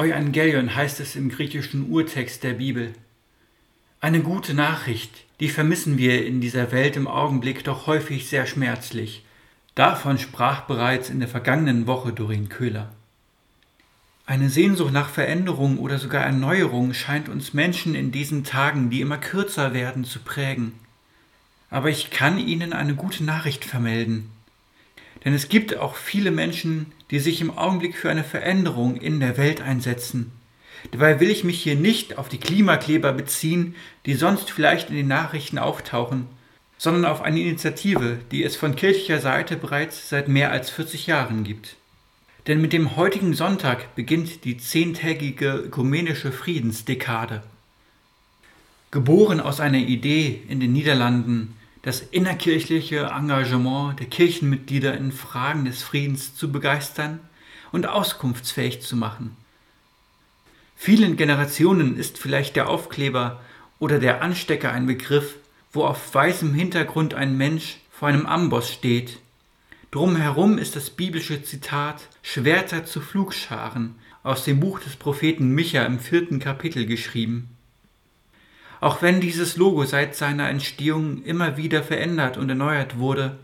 Euangelion heißt es im griechischen Urtext der Bibel. Eine gute Nachricht, die vermissen wir in dieser Welt im Augenblick doch häufig sehr schmerzlich. Davon sprach bereits in der vergangenen Woche Doreen Köhler. Eine Sehnsucht nach Veränderung oder sogar Erneuerung scheint uns Menschen in diesen Tagen, die immer kürzer werden, zu prägen. Aber ich kann Ihnen eine gute Nachricht vermelden. Denn es gibt auch viele Menschen, die sich im Augenblick für eine Veränderung in der Welt einsetzen. Dabei will ich mich hier nicht auf die Klimakleber beziehen, die sonst vielleicht in den Nachrichten auftauchen, sondern auf eine Initiative, die es von kirchlicher Seite bereits seit mehr als 40 Jahren gibt. Denn mit dem heutigen Sonntag beginnt die zehntägige ökumenische Friedensdekade. Geboren aus einer Idee in den Niederlanden, das innerkirchliche Engagement der Kirchenmitglieder in Fragen des Friedens zu begeistern und auskunftsfähig zu machen. Vielen Generationen ist vielleicht der Aufkleber oder der Anstecker ein Begriff, wo auf weißem Hintergrund ein Mensch vor einem Amboss steht. Drumherum ist das biblische Zitat Schwerter zu Flugscharen aus dem Buch des Propheten Micha im vierten Kapitel geschrieben. Auch wenn dieses Logo seit seiner Entstehung immer wieder verändert und erneuert wurde,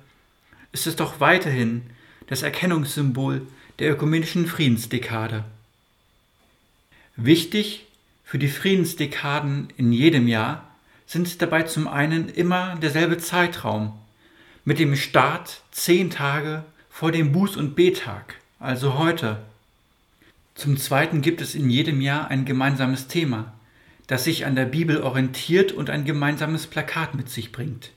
ist es doch weiterhin das Erkennungssymbol der ökumenischen Friedensdekade. Wichtig für die Friedensdekaden in jedem Jahr sind dabei zum einen immer derselbe Zeitraum, mit dem Start zehn Tage vor dem Buß- und Betag, also heute. Zum zweiten gibt es in jedem Jahr ein gemeinsames Thema, das sich an der Bibel orientiert und ein gemeinsames Plakat mit sich bringt.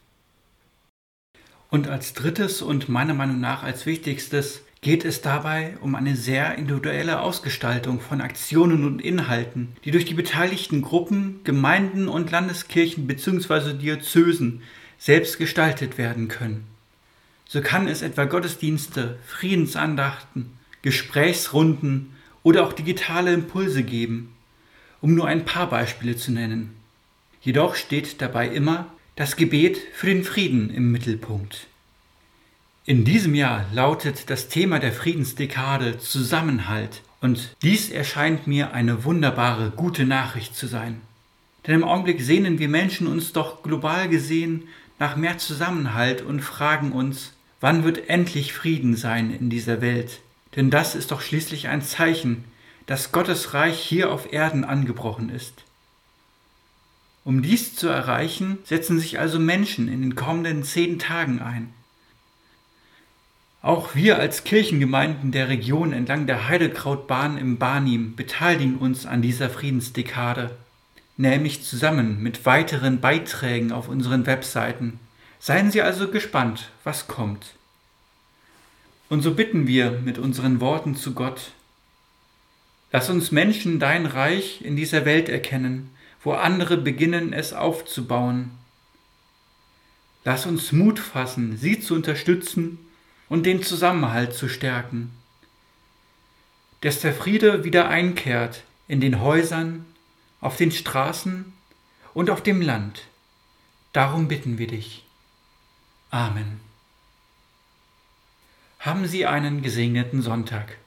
Und als drittes und meiner Meinung nach als wichtigstes geht es dabei um eine sehr individuelle Ausgestaltung von Aktionen und Inhalten, die durch die beteiligten Gruppen, Gemeinden und Landeskirchen bzw. Diözesen selbst gestaltet werden können. So kann es etwa Gottesdienste, Friedensandachten, Gesprächsrunden oder auch digitale Impulse geben, um nur ein paar Beispiele zu nennen. Jedoch steht dabei immer das Gebet für den Frieden im Mittelpunkt. In diesem Jahr lautet das Thema der Friedensdekade Zusammenhalt und dies erscheint mir eine wunderbare, gute Nachricht zu sein. Denn im Augenblick sehnen wir Menschen uns doch global gesehen nach mehr Zusammenhalt und fragen uns, wann wird endlich Frieden sein in dieser Welt? Denn das ist doch schließlich ein Zeichen, dass Gottes Reich hier auf Erden angebrochen ist. Um dies zu erreichen, setzen sich also Menschen in den kommenden zehn Tagen ein. Auch wir als Kirchengemeinden der Region entlang der Heidelkrautbahn im Barnim beteiligen uns an dieser Friedensdekade, nämlich zusammen mit weiteren Beiträgen auf unseren Webseiten. Seien Sie also gespannt, was kommt. Und so bitten wir mit unseren Worten zu Gott, Lass uns Menschen dein Reich in dieser Welt erkennen, wo andere beginnen es aufzubauen. Lass uns Mut fassen, sie zu unterstützen und den Zusammenhalt zu stärken. Dass der Friede wieder einkehrt in den Häusern, auf den Straßen und auf dem Land. Darum bitten wir dich. Amen. Haben Sie einen gesegneten Sonntag.